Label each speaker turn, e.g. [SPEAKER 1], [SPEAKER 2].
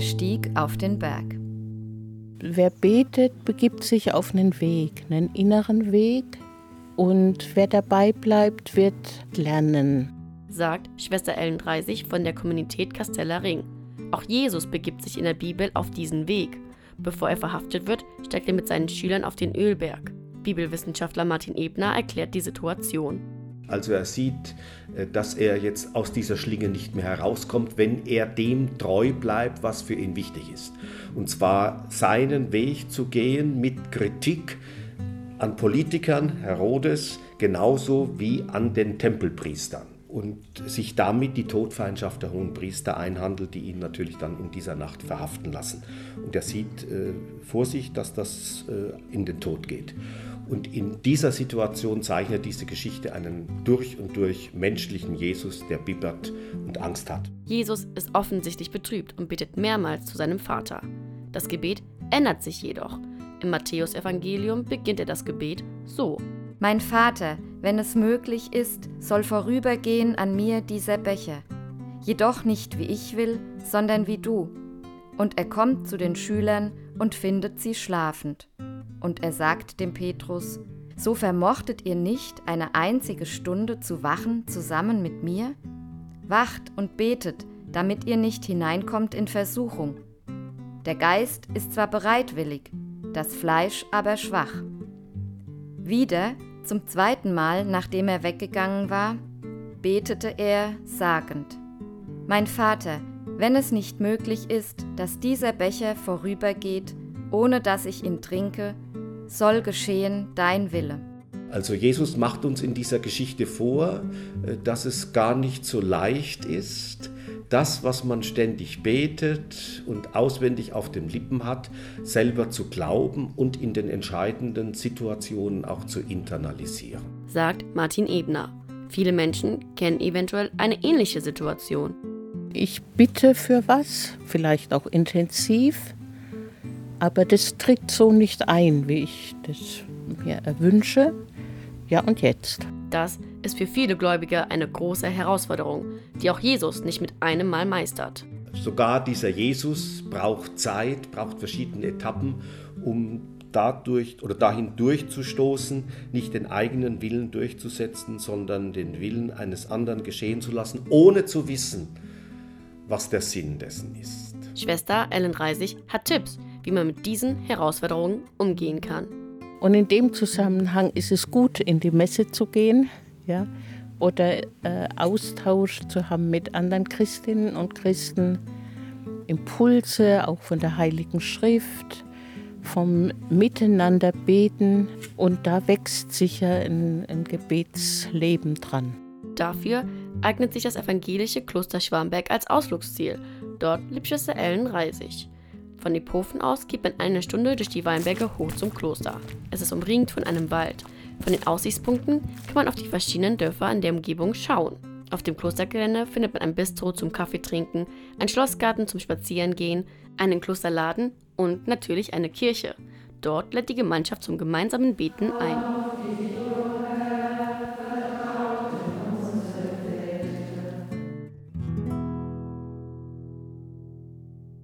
[SPEAKER 1] stieg auf den Berg.
[SPEAKER 2] Wer betet, begibt sich auf einen Weg, einen inneren Weg. Und wer dabei bleibt, wird lernen,
[SPEAKER 3] sagt Schwester Ellen Dreisig von der Kommunität Casteller Ring. Auch Jesus begibt sich in der Bibel auf diesen Weg. Bevor er verhaftet wird, steigt er mit seinen Schülern auf den Ölberg. Bibelwissenschaftler Martin Ebner erklärt die Situation.
[SPEAKER 4] Also er sieht, äh, dass er jetzt aus dieser Schlinge nicht mehr herauskommt, wenn er dem treu bleibt, was für ihn wichtig ist. Und zwar seinen Weg zu gehen mit Kritik an Politikern, Herodes, genauso wie an den Tempelpriestern und sich damit die Todfeindschaft der hohen Priester einhandelt, die ihn natürlich dann in dieser Nacht verhaften lassen. Und er sieht äh, vor sich, dass das äh, in den Tod geht. Und in dieser Situation zeichnet diese Geschichte einen durch und durch menschlichen Jesus, der bibbert und Angst hat.
[SPEAKER 3] Jesus ist offensichtlich betrübt und betet mehrmals zu seinem Vater. Das Gebet ändert sich jedoch. Im Matthäusevangelium beginnt er das Gebet so.
[SPEAKER 1] Mein Vater, wenn es möglich ist, soll vorübergehen an mir dieser Becher. Jedoch nicht wie ich will, sondern wie du. Und er kommt zu den Schülern und findet sie schlafend. Und er sagt dem Petrus, so vermochtet ihr nicht, eine einzige Stunde zu wachen zusammen mit mir? Wacht und betet, damit ihr nicht hineinkommt in Versuchung. Der Geist ist zwar bereitwillig, das Fleisch aber schwach. Wieder zum zweiten Mal, nachdem er weggegangen war, betete er sagend, Mein Vater, wenn es nicht möglich ist, dass dieser Becher vorübergeht, ohne dass ich ihn trinke, soll geschehen dein Wille.
[SPEAKER 4] Also Jesus macht uns in dieser Geschichte vor, äh, dass es gar nicht so leicht ist, das, was man ständig betet und auswendig auf den Lippen hat, selber zu glauben und in den entscheidenden Situationen auch zu internalisieren.
[SPEAKER 3] Sagt Martin Ebner. Viele Menschen kennen eventuell eine ähnliche Situation.
[SPEAKER 2] Ich bitte für was, vielleicht auch intensiv, aber das tritt so nicht ein, wie ich das mir erwünsche. Ja, und jetzt?
[SPEAKER 3] Das ist für viele Gläubige eine große Herausforderung, die auch Jesus nicht mit einem Mal meistert.
[SPEAKER 4] Sogar dieser Jesus braucht Zeit, braucht verschiedene Etappen, um dadurch oder dahin durchzustoßen, nicht den eigenen Willen durchzusetzen, sondern den Willen eines anderen geschehen zu lassen, ohne zu wissen, was der Sinn dessen ist.
[SPEAKER 3] Schwester Ellen Reisig hat Tipps, wie man mit diesen Herausforderungen umgehen kann.
[SPEAKER 2] Und in dem Zusammenhang ist es gut, in die Messe zu gehen ja, oder äh, Austausch zu haben mit anderen Christinnen und Christen, Impulse auch von der Heiligen Schrift, vom Miteinander beten und da wächst sicher ein, ein Gebetsleben dran.
[SPEAKER 3] Dafür eignet sich das evangelische Kloster Schwamberg als Ausflugsziel. Dort lebt Schwester Ellen Reisig. Von Epofen aus geht man eine Stunde durch die Weinberge hoch zum Kloster. Es ist umringt von einem Wald. Von den Aussichtspunkten kann man auf die verschiedenen Dörfer in der Umgebung schauen. Auf dem Klostergelände findet man ein Bistro zum Kaffeetrinken, einen Schlossgarten zum Spazierengehen, einen Klosterladen und natürlich eine Kirche. Dort lädt die Gemeinschaft zum gemeinsamen Beten ein.